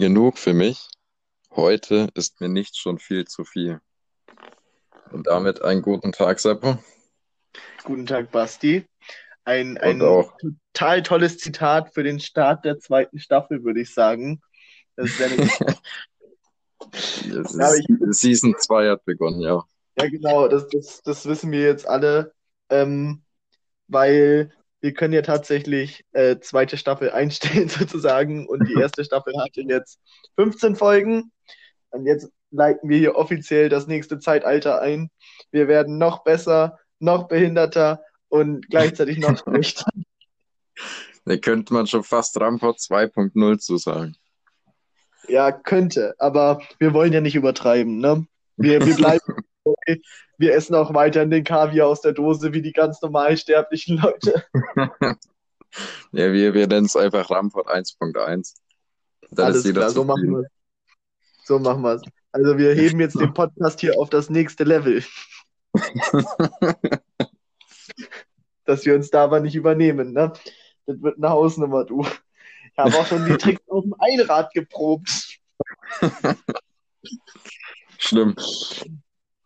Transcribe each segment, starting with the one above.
genug für mich. Heute ist mir nicht schon viel zu viel. Und damit einen guten Tag, Seppo. Guten Tag, Basti. Ein, Und ein auch, total tolles Zitat für den Start der zweiten Staffel, würde ich sagen. Das ist eine, ja, ist, ich, Season 2 hat begonnen, ja. ja genau, das, das, das wissen wir jetzt alle, ähm, weil wir können ja tatsächlich äh, zweite Staffel einstellen sozusagen und die erste Staffel hatte jetzt 15 Folgen und jetzt leiten wir hier offiziell das nächste Zeitalter ein. Wir werden noch besser, noch behinderter und gleichzeitig noch schlechter. Da könnte man schon fast Rampart 2.0 zu sagen. Ja, könnte, aber wir wollen ja nicht übertreiben, ne? Wir, wir bleiben, okay. Wir essen auch weiterhin den Kaviar aus der Dose wie die ganz normal sterblichen Leute. Ja, wir, wir nennen es einfach Rampart 1.1. Dann ist Alles jeder klar, so machen wir es. So machen wir es. Also wir heben jetzt den Podcast hier auf das nächste Level, dass wir uns da aber nicht übernehmen, ne? Das wird eine Hausnummer, du. Ich habe auch schon die Tricks auf dem Einrad geprobt. Schlimm.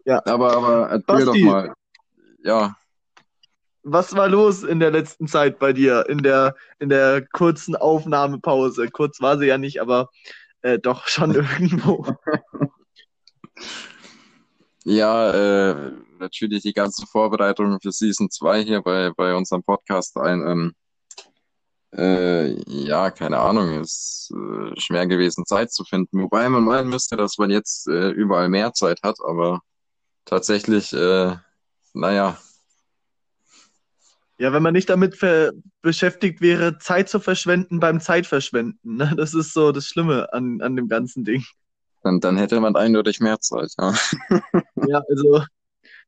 Ja. Aber, aber erzähl doch Basti. mal. Ja, Was war los in der letzten Zeit bei dir, in der, in der kurzen Aufnahmepause? Kurz war sie ja nicht, aber äh, doch schon irgendwo. ja, äh, natürlich die ganzen Vorbereitungen für Season 2 hier bei, bei unserem Podcast ein, ähm, äh, ja, keine Ahnung, ist äh, schwer gewesen, Zeit zu finden. Wobei man meinen müsste, dass man jetzt äh, überall mehr Zeit hat, aber tatsächlich, äh, naja, Ja, wenn man nicht damit beschäftigt wäre, Zeit zu verschwenden beim Zeitverschwenden. Ne? Das ist so das Schlimme an, an dem ganzen Ding. dann, dann hätte man eindeutig mehr Zeit, ja. Ja, also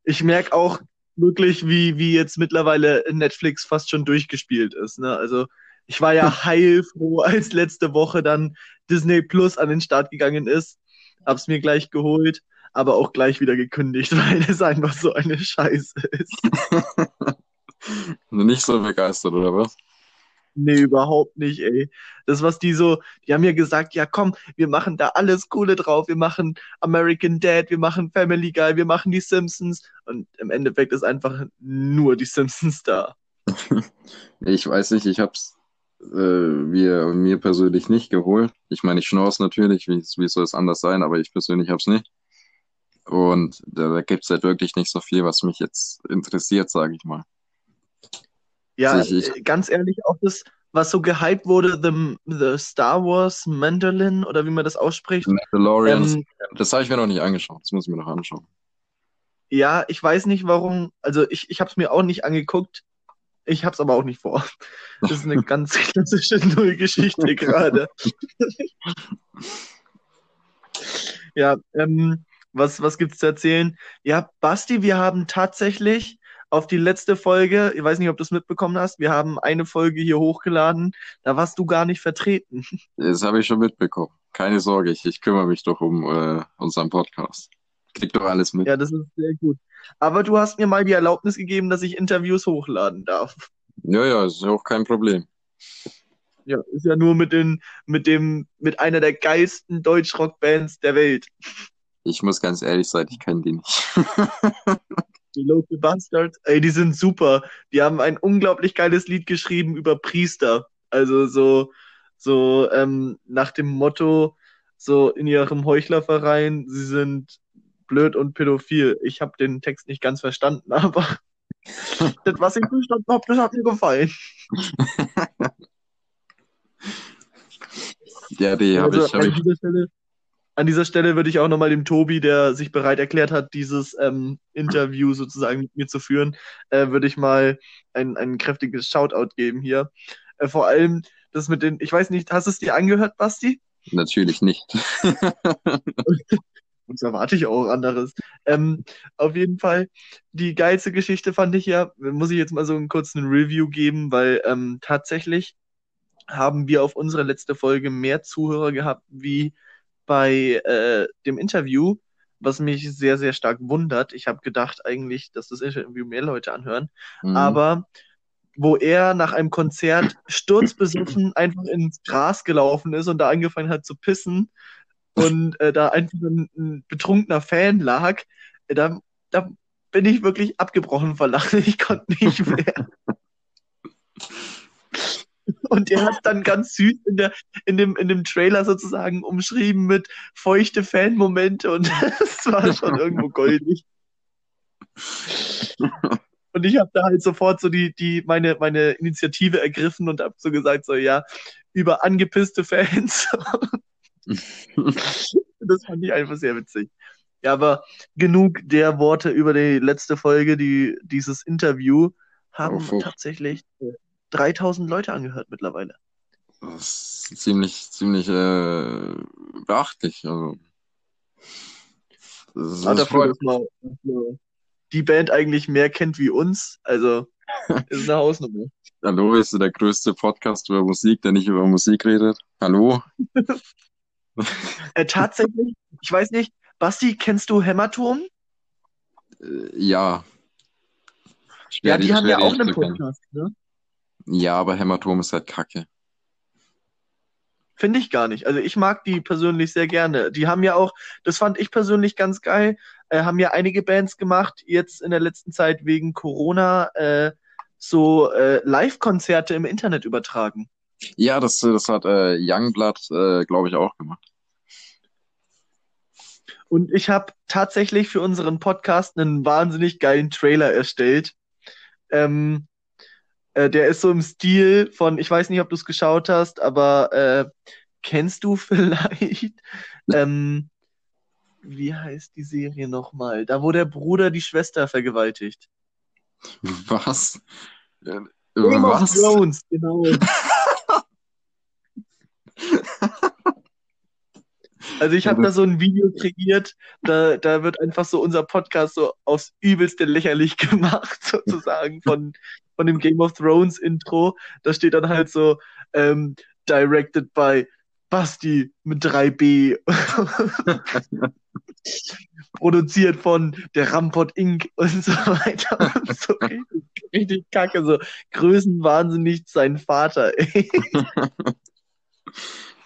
ich merke auch wirklich, wie, wie jetzt mittlerweile Netflix fast schon durchgespielt ist. Ne? Also ich war ja heilfroh, als letzte Woche dann Disney Plus an den Start gegangen ist. Hab's mir gleich geholt, aber auch gleich wieder gekündigt, weil es einfach so eine Scheiße ist. Nicht so begeistert, oder was? Nee, überhaupt nicht, ey. Das, was die so, die haben ja gesagt, ja komm, wir machen da alles Coole drauf. Wir machen American Dad, wir machen Family Guy, wir machen die Simpsons. Und im Endeffekt ist einfach nur die Simpsons da. Ich weiß nicht, ich hab's äh, mir, mir persönlich nicht geholt. Ich meine, ich schnor's natürlich, wie, wie soll es anders sein, aber ich persönlich hab's nicht. Und da, da gibt's halt wirklich nicht so viel, was mich jetzt interessiert, sage ich mal. Ja, Also ich, äh, ganz ehrlich, auch das, was so gehypt wurde, The, the Star Wars Mandolin oder wie man das ausspricht. Mandalorians, Ähm, das habe ich mir noch nicht angeschaut. Das muss ich mir noch anschauen. ja, ich weiß nicht warum, also ich, ich habe es mir auch nicht angeguckt. Ich habe es aber auch nicht vor. Das ist eine ganz klassische Nullgeschichte gerade. Ja, ähm, was, was gibt's zu erzählen? Ja, Basti, wir haben tatsächlich auf die letzte Folge, ich weiß nicht, ob du es mitbekommen hast, wir haben eine Folge hier hochgeladen, da warst du gar nicht vertreten. Das habe ich schon mitbekommen. Keine Sorge, ich, ich kümmere mich doch um äh, unseren Podcast. Krieg doch alles mit. Ja, das ist sehr gut. Aber du hast mir mal die Erlaubnis gegeben, dass ich Interviews hochladen darf. Ja, ja, ist ja auch kein Problem. Ja, ist ja nur mit den, mit dem, mit einer der geilsten Deutschrock-Bands der Welt. Ich muss ganz ehrlich sein, ich kenne die nicht. Die Local Bastards, ey, die sind super. Die haben ein unglaublich geiles Lied geschrieben über Priester. Also so, so ähm, nach dem Motto, so in ihrem Heuchlerverein, sie sind blöd und pädophil. Ich habe den Text nicht ganz verstanden, aber das, was ich verstanden habe, das hat mir gefallen. Ja, die habe Also ich, hab an ich. dieser Stelle, an dieser Stelle würde ich auch nochmal dem Tobi, der sich bereit erklärt hat, dieses ähm, Interview sozusagen mit mir zu führen, äh, würde ich mal ein, ein kräftiges Shoutout geben hier. Äh, vor allem das mit den, ich weiß nicht, hast du es dir angehört, Basti? Natürlich nicht. Und erwarte ich auch anderes. Ähm, auf jeden Fall, die geilste Geschichte fand ich ja, muss ich jetzt mal so einen kurzen Review geben, weil ähm, tatsächlich haben wir auf unsere letzte Folge mehr Zuhörer gehabt wie bei äh, dem Interview, was mich sehr, sehr stark wundert. Ich habe gedacht eigentlich, dass das Interview mehr Leute anhören. Mhm. Aber wo er nach einem Konzert sturzbesoffen einfach ins Gras gelaufen ist und da angefangen hat zu pissen und äh, da einfach ein, ein, betrunkener Fan lag, äh, da, da bin ich wirklich abgebrochen vor Lachen. Ich konnte nicht mehr. Und er hat dann ganz süß in, der, in, dem, in dem Trailer sozusagen umschrieben mit feuchte Fanmomente und das war schon irgendwo goldig. Und ich habe da halt sofort so die, die, meine, meine Initiative ergriffen und habe so gesagt, so ja, über angepisste Fans. das fand ich einfach sehr witzig. Ja, aber genug der Worte über die letzte Folge, die, dieses Interview haben oh, tatsächlich 3000 Leute angehört mittlerweile. Das ist ziemlich, ziemlich äh, beachtlich. Also, das ist, dafür, dass man, die Band eigentlich mehr kennt wie uns, also ist eine Hausnummer. Hallo, ist der größte Podcast über Musik, der nicht über Musik redet. Hallo? äh, tatsächlich, ich weiß nicht, Basti, kennst du Hämatom? Äh, ja. Schwer, ja, die, die haben ja auch einen Podcast, ne? Ja, aber Hämatom ist halt kacke. Finde ich gar nicht. Also ich mag die persönlich sehr gerne. Die haben ja auch, das fand ich persönlich ganz geil, äh, haben ja einige Bands gemacht, jetzt in der letzten Zeit wegen Corona, äh, so äh, Live-Konzerte im Internet übertragen. Ja, das, das hat äh, Youngblood, äh, glaube ich, auch gemacht. Und ich habe tatsächlich für unseren Podcast einen wahnsinnig geilen Trailer erstellt. Ähm, äh, der ist so im Stil von, ich weiß nicht, ob du es geschaut hast, aber äh, kennst du vielleicht, ähm, wie heißt die Serie nochmal? Da, wo der Bruder die Schwester vergewaltigt. Was? Äh, Game was? of Thrones, genau. Also ich habe da so ein Video kreiert, da, da wird einfach so unser Podcast so aufs übelste lächerlich gemacht, sozusagen, von, von dem Game of Thrones Intro. Da steht dann halt so, ähm, directed by Basti mit 3B. Produziert von der Rampot Inc. und so weiter. so richtig, richtig kacke, so größenwahnsinnig sein Vater, ey.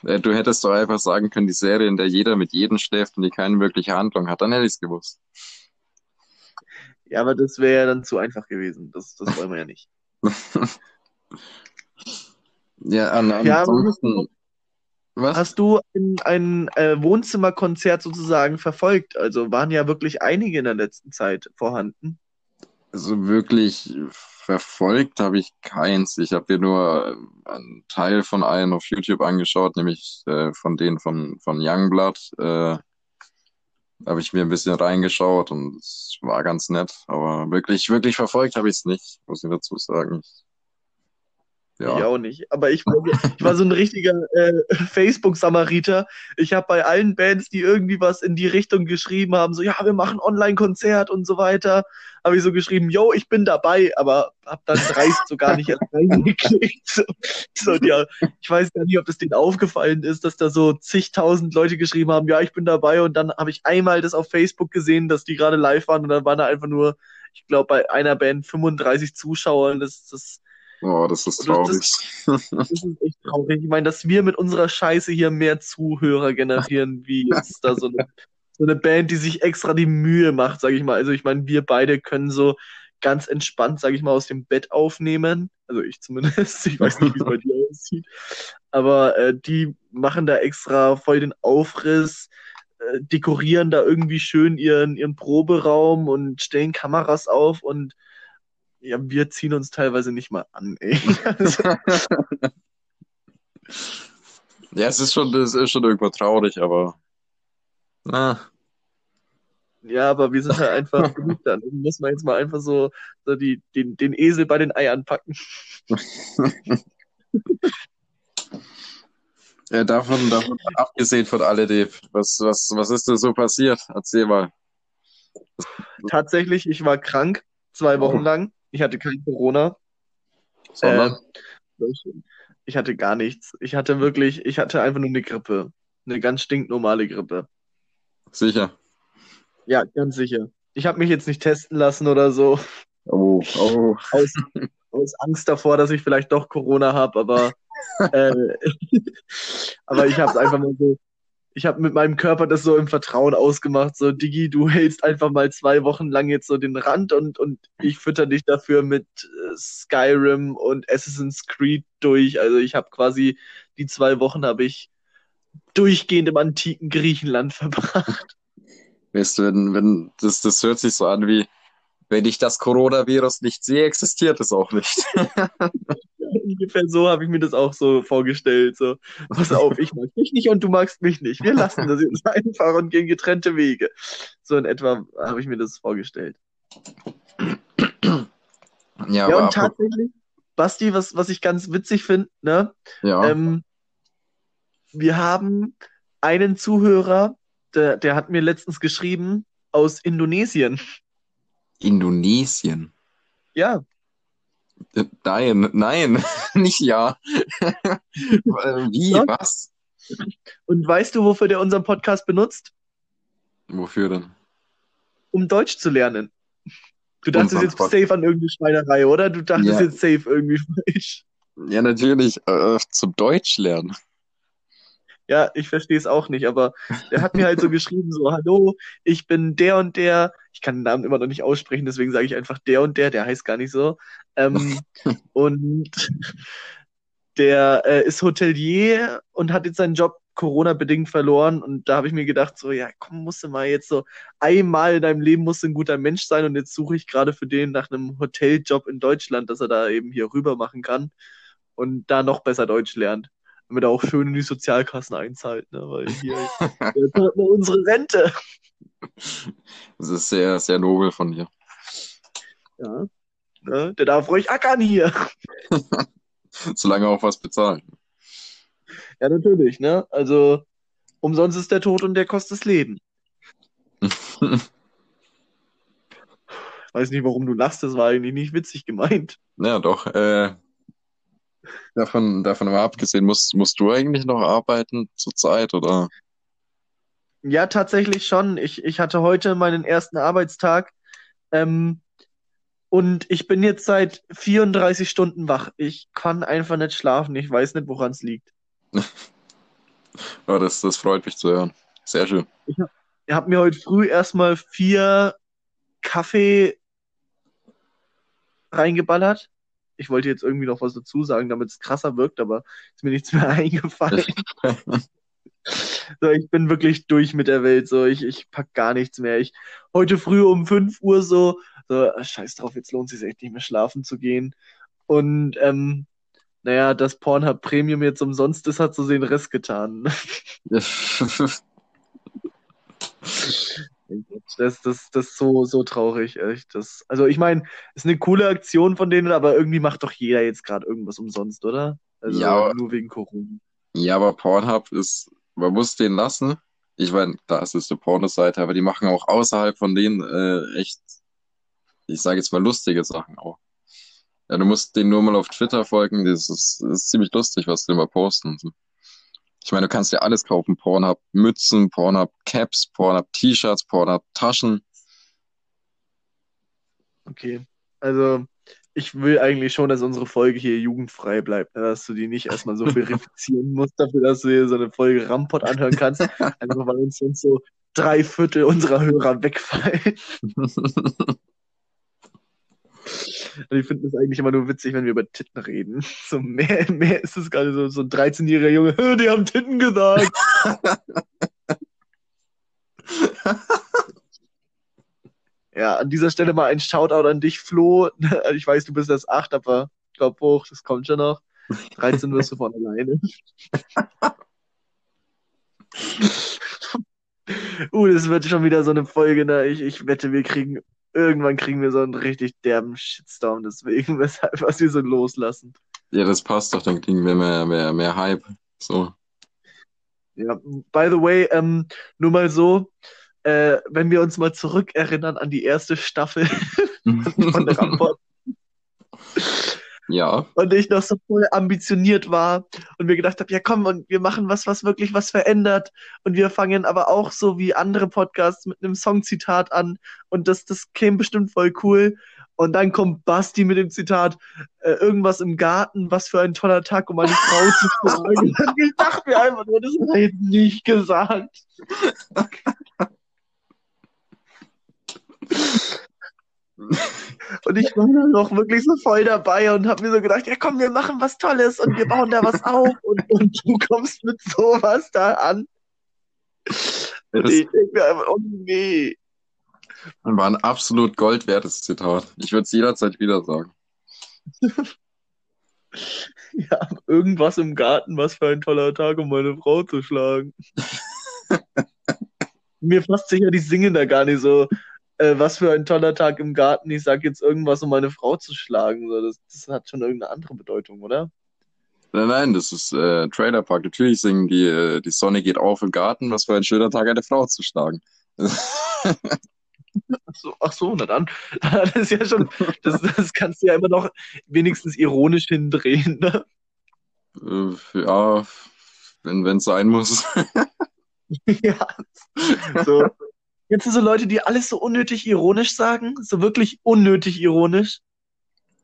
Äh, du hättest doch einfach sagen können, die Serie, in der jeder mit jedem schläft und die keine wirkliche Handlung hat, dann hätte ich es gewusst. Ja, aber das wäre ja dann zu einfach gewesen. Das, das wollen wir ja nicht. ja, an, ansonsten. Was? Hast du ein, ein äh, Wohnzimmerkonzert sozusagen verfolgt? Also waren ja wirklich einige in der letzten Zeit vorhanden. Also wirklich verfolgt habe ich keins. Ich habe mir nur einen Teil von einem auf YouTube angeschaut, nämlich äh, von denen von, von Youngblood. Äh, habe ich mir ein bisschen reingeschaut und es war ganz nett. Aber wirklich, wirklich verfolgt habe ich es nicht, muss ich dazu sagen. Ich ja. Ich auch nicht. Aber ich war, ich war so ein richtiger äh, Facebook-Samariter. Ich habe bei allen Bands, die irgendwie was in die Richtung geschrieben haben, so, ja, wir machen Online-Konzert und so weiter, habe ich so geschrieben, yo, ich bin dabei, aber habe dann dreist so gar nicht erst reingeklickt. So, so, ja, ich weiß gar nicht, ob das denen aufgefallen ist, dass da so zigtausend Leute geschrieben haben, ja, ich bin dabei. Und dann habe ich einmal das auf Facebook gesehen, dass die gerade live waren und dann waren da einfach nur, ich glaube, bei einer Band 35 Zuschauer. Und das, das Oh, das ist traurig. Das, das, ist echt traurig. Ich meine, dass wir mit unserer Scheiße hier mehr Zuhörer generieren, wie jetzt da so eine, so eine Band, die sich extra die Mühe macht, sage ich mal. Also ich meine, wir beide können so ganz entspannt, sage ich mal, aus dem Bett aufnehmen. Also ich zumindest. Ich weiß nicht, wie es bei dir aussieht. Aber äh, die machen da extra voll den Aufriss, äh, dekorieren da irgendwie schön ihren, ihren Proberaum und stellen Kameras auf und ja, wir ziehen uns teilweise nicht mal an, ey. ja, es ist schon, es ist schon irgendwo traurig, aber. Ah. Ja, aber wir sind halt einfach genug dann. Muss man jetzt mal einfach so, so die, den, den Esel bei den Eiern packen. ja, davon, davon abgesehen von alledem, was, was, was ist denn so passiert? Erzähl mal. Tatsächlich, ich war krank, zwei Wochen oh. lang. Ich hatte kein Corona. Sondern? Äh, ich hatte gar nichts. Ich hatte wirklich, ich hatte einfach nur eine Grippe. Eine ganz stinknormale Grippe. Sicher. Ja, ganz sicher. Ich habe mich jetzt nicht testen lassen oder so. Oh, oh. Aus, aus Angst davor, dass ich vielleicht doch Corona habe, aber, äh, aber ich habe es einfach mal so, ich habe mit meinem Körper das so im Vertrauen ausgemacht, so Digi, du hältst einfach mal zwei Wochen lang jetzt so den Rand und, und ich fütter dich dafür mit äh, Skyrim und Assassin's Creed durch. Also ich habe quasi die zwei Wochen habe ich durchgehend im antiken Griechenland verbracht. Weißt du, wenn, wenn, das, das hört sich so an wie, wenn ich das Coronavirus nicht sehe, existiert es auch nicht. Ungefähr so habe ich mir das auch so vorgestellt. So, pass auf, ich mag dich nicht und du magst mich nicht. Wir lassen das jetzt einfach und gehen getrennte Wege. So in etwa habe ich mir das vorgestellt. Ja, Ja, und tatsächlich, Basti, was, was ich ganz witzig finde, ne? ja, Ähm, wir haben einen Zuhörer, der, der hat mir letztens geschrieben aus Indonesien. Indonesien. Ja, Äh, Nein, nein, nicht ja. Äh, Wie, Ja. was? und weißt du, wofür der unseren Podcast benutzt? Wofür denn? Um Deutsch zu lernen. Du dachtest jetzt safe an irgendeine Schweinerei, oder? Du dachtest Ja. jetzt safe irgendwie falsch. Ja, natürlich, äh, zum Deutsch lernen. Ja, ich verstehe es auch nicht, aber der hat mir halt so geschrieben, so, hallo, ich bin der und der, ich kann den Namen immer noch nicht aussprechen, deswegen sage ich einfach der und der, der heißt gar nicht so. Ähm, und der äh, ist Hotelier und hat jetzt seinen Job Corona-bedingt verloren und da habe ich mir gedacht, so, ja, komm, musst du mal jetzt so, einmal in deinem Leben musst du ein guter Mensch sein und jetzt suche ich gerade für den nach einem Hoteljob in Deutschland, dass er da eben hier rüber machen kann und da noch besser Deutsch lernt damit er auch schön in die Sozialkassen einzahlt, ne? Weil hier jetzt hat man unsere Rente. Das ist sehr, sehr nobel von dir. Ja. Ne? Der darf ruhig ackern hier. Solange auch was bezahlen. Ja, natürlich, ne? Also, umsonst ist der Tod und der kostet das Leben. Weiß nicht, warum du lachst, das war eigentlich nicht witzig gemeint. Ja, doch. Äh, davon, davon mal abgesehen, musst, musst du eigentlich noch arbeiten zurzeit oder? Ja, tatsächlich schon. Ich, ich hatte heute meinen ersten Arbeitstag ähm, und ich bin jetzt seit 34 Stunden wach. Ich kann einfach nicht schlafen. Ich weiß nicht, woran es liegt. Ja, das, das freut mich zu hören. Sehr schön. Ich habe mir heute früh erstmal vier Kaffee reingeballert. Ich wollte jetzt irgendwie noch was dazu sagen, damit es krasser wirkt, aber ist mir nichts mehr eingefallen. So, ich bin wirklich durch mit der Welt. So, ich, ich pack gar nichts mehr. Ich heute früh um 5 Uhr so, so, scheiß drauf, jetzt lohnt es sich echt nicht mehr schlafen zu gehen. Und ähm, naja, das Pornhub Premium jetzt umsonst ist, hat so den Rest getan. Das, das, das ist so, so traurig, echt. Das, also ich meine, ist eine coole Aktion von denen, aber irgendwie macht doch jeder jetzt gerade irgendwas umsonst, oder? Also Ja, nur wegen Corona. Ja, aber Pornhub ist, man muss den lassen. Ich meine, es ist eine Pornoseite, aber die machen auch außerhalb von denen äh, echt, ich sage jetzt mal lustige Sachen auch. Ja, du musst denen nur mal auf Twitter folgen, das ist, das ist ziemlich lustig, was die immer posten. und so. Ich meine, du kannst dir alles kaufen, Pornhub Mützen, Pornhub Caps, Pornhub T-Shirts, Pornhub Taschen. Okay. Also ich will eigentlich schon, dass unsere Folge hier jugendfrei bleibt, ne? dass du die nicht erstmal so verifizieren musst, dafür, dass du hier so eine Folge Rampot anhören kannst. Einfach weil uns sonst so drei Viertel unserer Hörer wegfallen. Und ich finde es eigentlich immer nur witzig, wenn wir über Titten reden. So mehr, mehr ist es gerade so, so ein 13-jähriger Junge, "Hä, die haben Titten gesagt. Ja, an dieser Stelle mal ein Shoutout an dich, Flo. Ich weiß, du bist erst acht, aber glaub hoch, das kommt schon noch. 13 wirst du von alleine. uh, das wird schon wieder so eine Folge, ne? Ich, ich wette, wir kriegen, irgendwann kriegen wir so einen richtig derben Shitstorm, deswegen, weshalb was wir so loslassen. Ja, das passt doch, dann kriegen wir mehr, mehr, mehr Hype. So. Ja, by the way, ähm, nur mal so, äh, wenn wir uns mal zurückerinnern an die erste Staffel von der Rapport Ja, und ich noch so voll ambitioniert war und mir gedacht habe, ja komm, und wir machen was, was wirklich was verändert und wir fangen aber auch so wie andere Podcasts mit einem Songzitat an und das, das käme bestimmt voll cool Und dann kommt Basti mit dem Zitat, äh, irgendwas im Garten, was für ein toller Tag, um eine Frau zu fragen. ich dachte mir einfach nur, das hat er jetzt nicht gesagt. Und ich war dann noch wirklich so voll dabei und habe mir so gedacht, ja komm, wir machen was Tolles und wir bauen da was auf und, und du kommst mit sowas da an. Ja, das ich denke mir einfach, oh nee. war ein absolut Gold wertes Zitat. Ich würde es jederzeit wieder sagen. Ja, irgendwas im Garten, was für ein toller Tag, um meine Frau zu schlagen. Mir fasst sich ja die Singen da gar nicht so, äh, was für ein toller Tag im Garten, ich sag jetzt irgendwas, um meine Frau zu schlagen. So, das, das hat schon irgendeine andere Bedeutung, oder? Nein, nein, das ist äh, Trailer Park. Natürlich singen die, äh, die Sonne geht auf im Garten, was für ein schöner Tag, eine Frau zu schlagen. Ach so, ach so, na dann. Das ist ja schon, das, das kannst du ja immer noch wenigstens ironisch hindrehen, ne? Äh, ja, wenn es sein muss. Ja. So. Jetzt sind so Leute, die alles so unnötig ironisch sagen, so wirklich unnötig ironisch.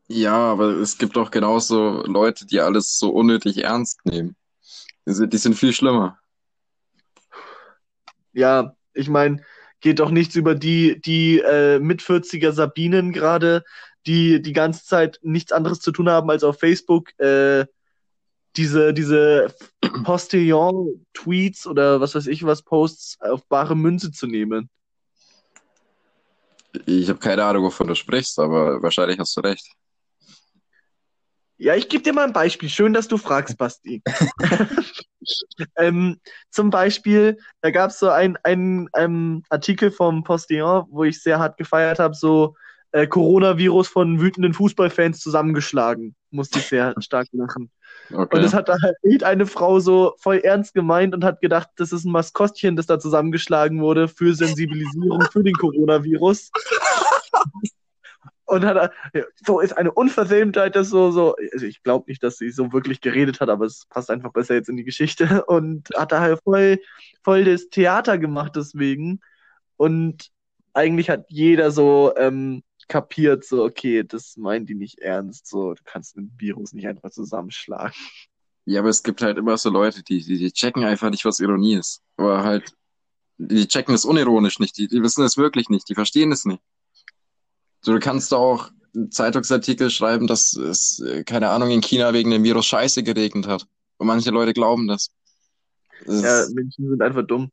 Ja, aber es gibt auch genauso Leute, die alles so unnötig ernst nehmen. Die sind, die sind viel schlimmer. Ja, ich meine, geht doch nichts über die, die äh, mit 40er Sabinen gerade, die die ganze Zeit nichts anderes zu tun haben, als auf Facebook äh, diese, diese Postillon-Tweets oder was weiß ich was, Posts auf bare Münze zu nehmen. Ich habe keine Ahnung, wovon du sprichst, aber wahrscheinlich hast du recht. Ja, ich gebe dir mal ein Beispiel. Schön, dass du fragst, Basti. ähm, zum Beispiel, da gab es so einen ein Artikel vom Postillon, wo ich sehr hart gefeiert habe, so äh, Coronavirus von wütenden Fußballfans zusammengeschlagen. Musste ich sehr stark lachen. Okay. Und das hat da halt eine Frau so voll ernst gemeint und hat gedacht, das ist ein Maskottchen, das da zusammengeschlagen wurde für Sensibilisierung für den Coronavirus. Und hat er, so ist eine Unverschämtheit, das so, so, also ich glaube nicht, dass sie so wirklich geredet hat, aber es passt einfach besser jetzt in die Geschichte und hat da halt voll, voll das Theater gemacht deswegen. Und eigentlich hat jeder so ähm, kapiert, so, okay, das meint die nicht ernst, so, du kannst ein Virus nicht einfach zusammenschlagen. Ja, aber es gibt halt immer so Leute, die, die, die checken einfach nicht, was Ironie ist. Aber halt, die checken es unironisch nicht, die, die wissen es wirklich nicht, die verstehen es nicht. So, du kannst auch einen Zeitungsartikel schreiben, dass es, äh, keine Ahnung, in China wegen dem Virus Scheiße geregnet hat. Und manche Leute glauben das. das Ja, Menschen sind einfach dumm.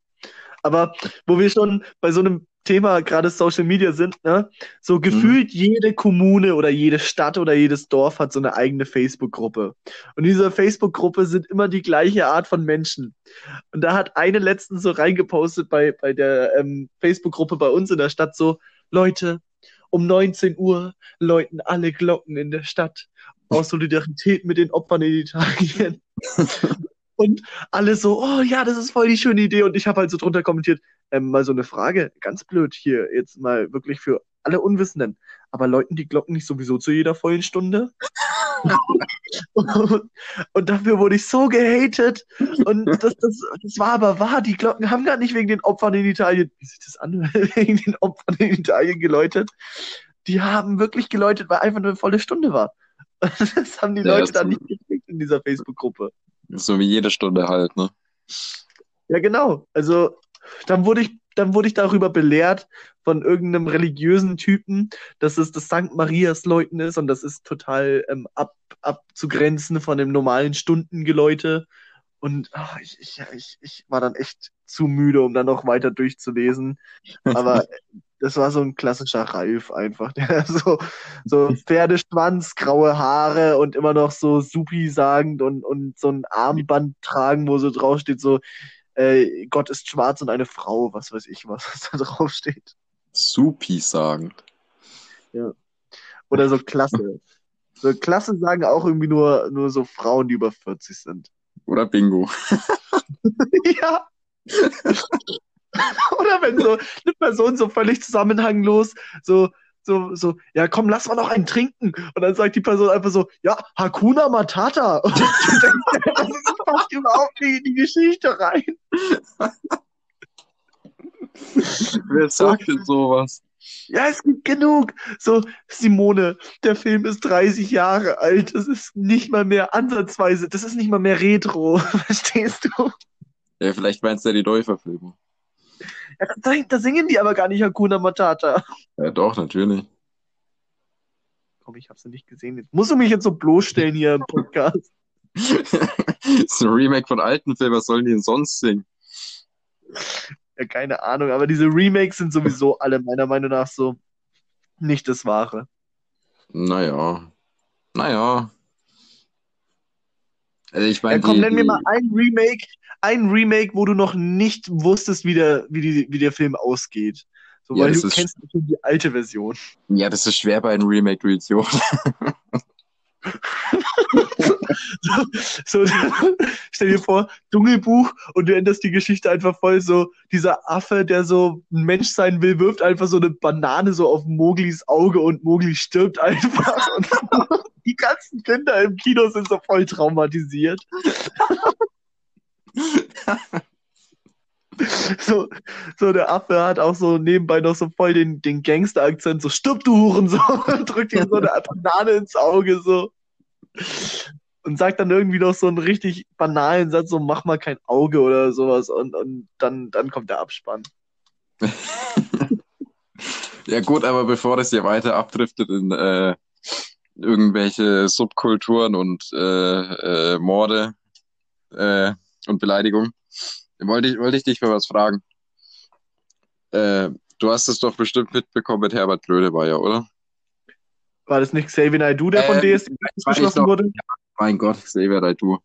Aber wo wir schon bei so einem Thema gerade Social Media sind, ne, so gefühlt jede Kommune oder jede Stadt oder jedes Dorf hat so eine eigene Facebook-Gruppe. Und in dieser Facebook-Gruppe sind immer die gleiche Art von Menschen. Und da hat eine letztens so reingepostet bei, bei der ähm, Facebook-Gruppe bei uns in der Stadt so, Leute, um 19 Uhr läuten alle Glocken in der Stadt aus Solidarität mit den Opfern in Italien. Und alle so, oh ja, das ist voll die schöne Idee. Und ich habe halt so drunter kommentiert, ähm, mal so eine Frage, ganz blöd hier, jetzt mal wirklich für alle Unwissenden. Aber läuten die Glocken nicht sowieso zu jeder vollen Stunde? und, und dafür wurde ich so gehatet. Und das, das, das war aber wahr. Die Glocken haben gar nicht wegen den Opfern in Italien, wie sich das an, wegen den Opfern in Italien geläutet. Die haben wirklich geläutet, weil einfach nur eine volle Stunde war. Das haben die Ja, Leute dann nicht gekriegt in dieser Facebook-Gruppe. so wie jede Stunde halt, ne? Ja, genau. Also dann wurde ich, dann wurde ich darüber belehrt von irgendeinem religiösen Typen, dass es das Sankt Marias Läuten ist und das ist total ähm, ab, abzugrenzen von dem normalen Stundengeläute. Und ach, ich, ich, ich, ich war dann echt zu müde, um dann noch weiter durchzulesen. Aber das war so ein klassischer Ralf einfach, der so, so Pferdeschwanz, graue Haare und immer noch so Supi sagend und, und so ein Armband tragen, wo so draufsteht, so äh, Gott ist schwarz und eine Frau, was weiß ich, was da draufsteht. Supi sagen. Oder so Klasse. So Klasse sagen auch irgendwie nur, nur so Frauen, die über 40 sind. Oder Bingo. ja. Oder wenn so eine Person so völlig zusammenhanglos so, so, so, ja komm, lass mal noch einen trinken. Und dann sagt die Person einfach so, ja, Hakuna Matata. Und denke, das passt überhaupt nicht in die Geschichte rein. Wer sagt denn sowas? Ja, es gibt genug. So, Simone, der Film ist 30 Jahre alt. Das ist nicht mal mehr ansatzweise, das ist nicht mal mehr Retro. Verstehst du? Ja, vielleicht meinst du ja die Neuverfilmung. Da, da singen die aber gar nicht Hakuna Matata. Ja, doch, natürlich. Komm, ich hab's ja nicht gesehen. Jetzt musst du mich jetzt so bloßstellen hier im Podcast. das ist ein Remake von alten Filmen, was sollen die denn sonst singen? Ja, keine Ahnung, aber diese Remakes sind sowieso alle meiner Meinung nach so nicht das Wahre. Naja. Naja. Also ich meine, Ja, komm, die, nenn mir mal ein Remake, ein Remake, wo du noch nicht wusstest, wie der, wie die, wie der Film ausgeht. So, Ja, weil du ist- kennst schon die alte Version. ja, das ist schwer bei einem Remake, du Idiot. So, stell dir vor, Dschungelbuch und du änderst die Geschichte einfach voll so, dieser Affe, der so ein Mensch sein will, wirft einfach so eine Banane so auf Moglis Auge und Mogli stirbt einfach die ganzen Kinder im Kino sind so voll traumatisiert. So, so der Affe hat auch so nebenbei noch so voll den, den Gangster-Akzent, so stirb du Huren, so, und drückt ihm so eine Banane ins Auge, so. Und sagt dann irgendwie noch so einen richtig banalen Satz, so mach mal kein Auge oder sowas und, und dann, dann kommt der Abspann. Ja gut, aber bevor das hier weiter abdriftet in äh, irgendwelche Subkulturen und äh, äh, Morde äh, und Beleidigung, wollte ich, wollte ich dich mal was fragen. Äh, du hast es doch bestimmt mitbekommen mit Herbert Grönemeyer, oder? War das nicht Xavier Naidoo, der von Ähm, DSD weiß beschlossen noch. wurde? Mein Gott, Xavier halt du.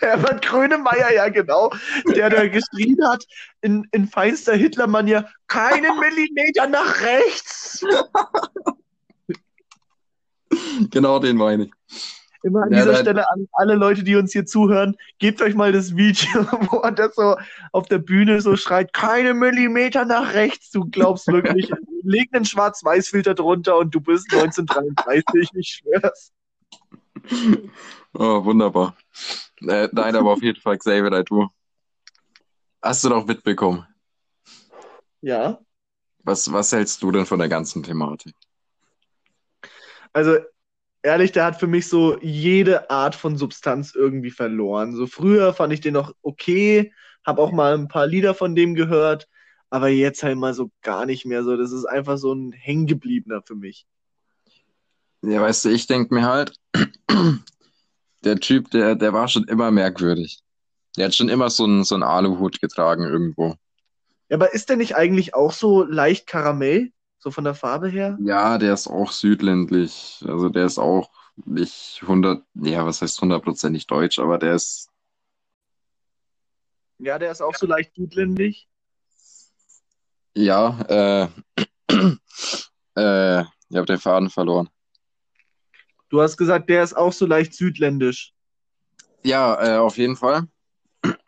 Herbert Grönemeyer, ja genau, der da geschrien hat in, in feinster Hitlermanier, keinen Millimeter nach rechts. Genau den meine ich. Immer an Ja, dieser Stelle an alle Leute, die uns hier zuhören, gebt euch mal das Video, wo er das so auf der Bühne so schreit, keine Millimeter nach rechts. Du glaubst wirklich, leg einen Schwarz-Weiß-Filter drunter und du bist 1933, ich schwör's. Oh, wunderbar. Äh, nein, aber auf jeden Fall Xavier du. Hast du doch mitbekommen. Ja, Was, was hältst du denn von der ganzen Thematik? also ehrlich, der hat für mich so jede Art von Substanz irgendwie verloren. So früher fand ich den noch okay, hab auch mal ein paar Lieder von dem gehört, aber jetzt halt mal so gar nicht mehr so. Das ist einfach so ein Hängengebliebener für mich. Ja, weißt du, ich denke mir halt, der Typ, der, der war schon immer merkwürdig. Der hat schon immer so einen, so einen Aluhut getragen irgendwo. Ja, aber ist der nicht eigentlich auch so leicht Karamell? So von der Farbe her? Ja, der ist auch südländlich. Also der ist auch nicht 100, ja, was heißt hundertprozentig deutsch, aber der ist, Ja, der ist auch so leicht südländisch. ja, äh, äh, ich habe den Faden verloren. Du hast gesagt, der ist auch so leicht südländisch. Ja, äh, auf jeden Fall.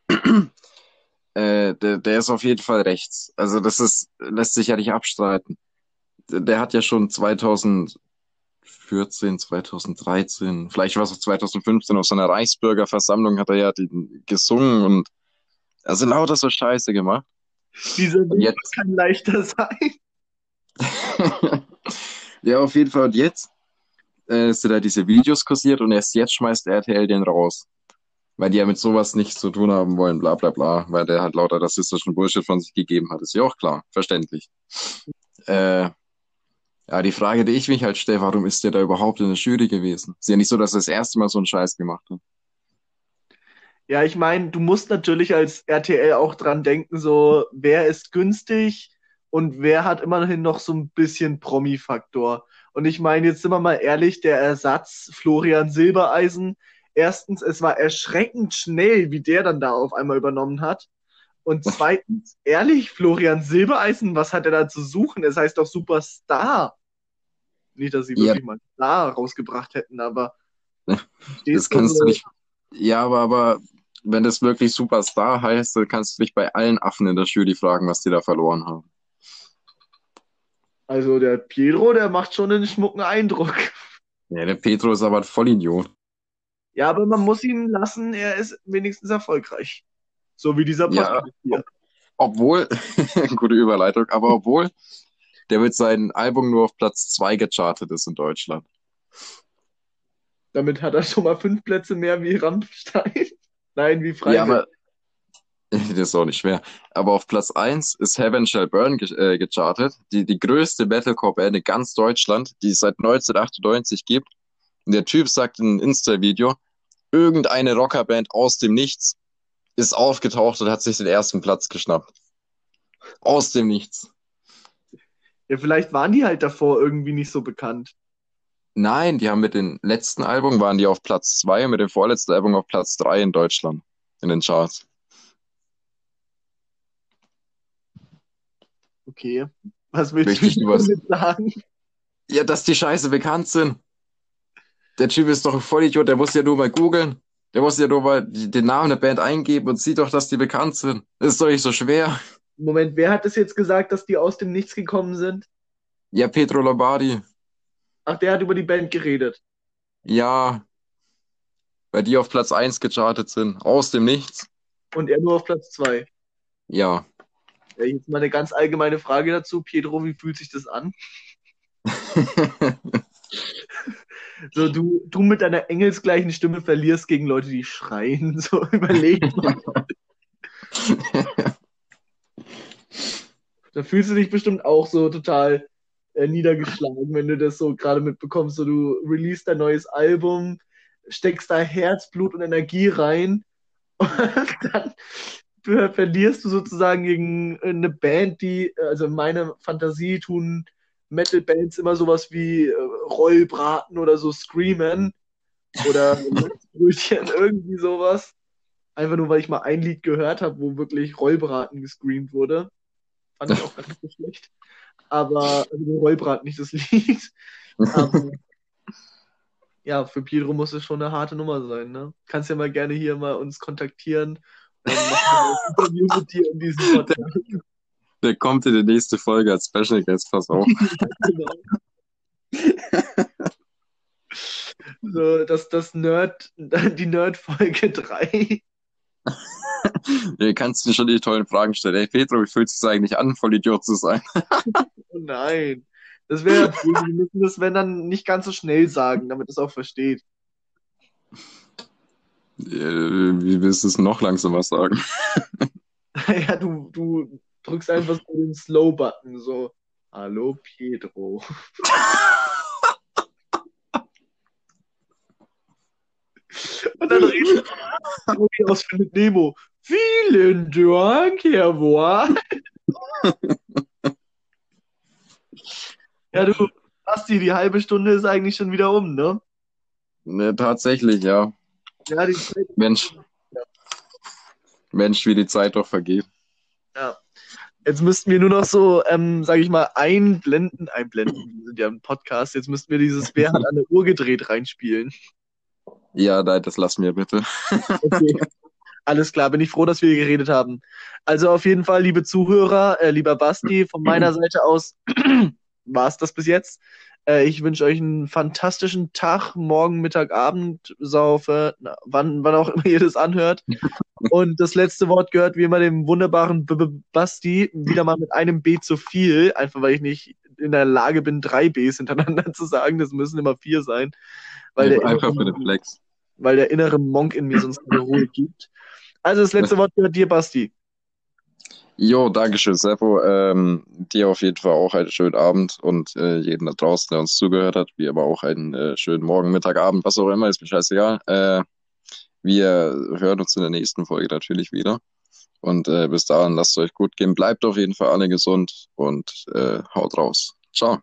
Äh, der, der ist auf jeden Fall rechts. Also das ist, lässt sich ja nicht abstreiten. Der, hat ja schon 2014, 2013, vielleicht war es auch 2015 auf so einer Reichsbürgerversammlung hat er ja die, gesungen und also lauter so Scheiße gemacht. Dieser jetzt- kann leichter sein. Ja, auf jeden Fall. Und jetzt äh, sind da diese Videos kursiert und erst jetzt schmeißt RTL den raus. Weil die ja mit sowas nichts zu tun haben wollen, bla bla bla, weil der halt lauter rassistischen Bullshit von sich gegeben hat. Ist ja auch klar, verständlich. Äh, ja, die Frage, die ich mich halt stelle, warum ist der da überhaupt in der Jury gewesen? Ist ja nicht so, dass er das erste Mal so einen Scheiß gemacht hat. Ja, ich meine, du musst natürlich als RTL auch dran denken, so, wer ist günstig und wer hat immerhin noch so ein bisschen Promi-Faktor. Und ich meine, jetzt sind wir mal ehrlich, der Ersatz Florian Silbereisen, erstens, es war erschreckend schnell, wie der dann da auf einmal übernommen hat. Und zweitens, ehrlich, Florian Silbereisen, was hat er da zu suchen? Es heißt doch Superstar. Nicht, dass sie Ja. wirklich mal Star rausgebracht hätten, aber Das kannst du nicht. Ja, aber, aber wenn das wirklich Superstar heißt, dann kannst du dich bei allen Affen in der Jury fragen, was die da verloren haben. Also der Pietro, der macht schon einen schmucken Eindruck. Ja, der Petro ist aber ein Vollidiot. Ja, aber man muss ihn lassen, er ist wenigstens erfolgreich. So wie dieser Ja. Podcast hier. Obwohl, gute Überleitung, aber obwohl der mit seinem Album nur auf Platz 2 gechartet ist in Deutschland. Damit hat er schon mal fünf Plätze mehr wie Rammstein. Nein, wie Freiwild. Ja, aber das ist auch nicht schwer. Aber auf Platz 1 ist Heaven Shall Burn ge äh, gechartet. Die, die größte Metalcore-Band in ganz Deutschland, die es seit 1998 gibt. Und der Typ sagt in einem Insta-Video, irgendeine Rockerband aus dem Nichts ist aufgetaucht und hat sich den ersten Platz geschnappt. Aus dem Nichts. Ja, vielleicht waren die halt davor irgendwie nicht so bekannt. Nein, die haben mit dem letzten Album waren die auf Platz 2 und mit dem vorletzten Album auf Platz 3 in Deutschland. In den Charts. Okay. Was willst Richtig du damit sagen? Ja, dass die Scheiße bekannt sind. Der Typ ist doch ein Vollidiot, der muss ja nur mal googeln. Der muss ja nur mal den Namen der Band eingeben und sieht doch, dass die bekannt sind. Das ist doch nicht so schwer. Moment, wer hat es jetzt gesagt, dass die aus dem Nichts gekommen sind? Ja, Pedro Lombardi. Ach, der hat über die Band geredet. Ja. Weil die auf Platz 1 gechartet sind. Aus dem Nichts. Und er nur auf Platz zwei. Ja. Ja, jetzt mal eine ganz allgemeine Frage dazu. Pedro, wie fühlt sich das an? So, du, du mit deiner engelsgleichen Stimme verlierst gegen Leute, die schreien. So, überleg mal. Da fühlst du dich bestimmt auch so total äh, niedergeschlagen, wenn du das so gerade mitbekommst. So, du release dein neues Album, steckst da Herzblut und Energie rein und dann ver- verlierst du sozusagen gegen eine Band, die, äh, also in meiner Fantasie tun Metal-Bands immer sowas wie äh, Rollbraten oder so Screamen oder Brötchen, irgendwie sowas. Einfach nur, weil ich mal ein Lied gehört habe, wo wirklich Rollbraten gescreamt wurde. Fand ich auch gar nicht so schlecht. Aber, also Rollbraten, nicht das Lied. Aber, ja, für Pedro muss es schon eine harte Nummer sein, ne? Kannst ja mal gerne hier mal uns kontaktieren. Dann machen wir ein Interview mit dir in diesem Podcast. Der kommt in die nächste Folge als Special Guest, pass auf. Genau. So, das, das Nerd, die Nerd-Folge 3. Du kannst dir schon die tollen Fragen stellen. Hey Pedro, wie fühlt es sich eigentlich an, voll Idiot zu sein? Oh nein. Das wäre, wir müssen das, wenn dann, nicht ganz so schnell sagen, damit es auch versteht. Äh, Wie willst du es noch langsamer sagen? Ja, du, du drückst einfach so den Slow-Button, so. Hallo, Pedro. Und dann redet Rocky aus Findet Nemo. Vielen Dank, Herr Ward. Ja, du, Basti, die halbe Stunde ist eigentlich schon wieder um, ne? Ne, tatsächlich, ja. Ja, die Zeit Mensch. Mensch, wie die Zeit doch vergeht. Ja. Jetzt müssten wir nur noch so, ähm, sage ich mal, einblenden, einblenden, wir sind ja im Podcast, jetzt müssten wir dieses Wer hat an der Uhr gedreht reinspielen. Ja, nein, das lass mir bitte. Okay. Alles klar, bin ich froh, dass wir geredet haben. Also auf jeden Fall, liebe Zuhörer, äh, lieber Basti, von meiner Seite aus war es das bis jetzt. Äh, ich wünsche euch einen fantastischen Tag, morgen, Mittag, Abend, Saufe, na, wann, wann auch immer ihr das anhört. Und das letzte Wort gehört wie immer dem wunderbaren B -B Basti, wieder mal mit einem B zu viel, einfach weil ich nicht in der Lage bin, drei Bs hintereinander zu sagen. Das müssen immer vier sein. Weil der Einfach für innere- den Flex. weil der innere Monk in mir sonst keine Ruhe gibt. Also das letzte Wort gehört dir, Basti. Jo, Dankeschön, Seppo. Ähm, dir auf jeden Fall auch einen schönen Abend und äh, jeden da draußen, der uns zugehört hat, wie immer auch einen äh, schönen Morgen, Mittag, Abend, was auch immer, ist mir scheißegal. Äh, wir hören uns in der nächsten Folge natürlich wieder. Und äh, bis dahin, lasst es euch gut gehen. Bleibt auf jeden Fall alle gesund und äh, haut raus. Ciao.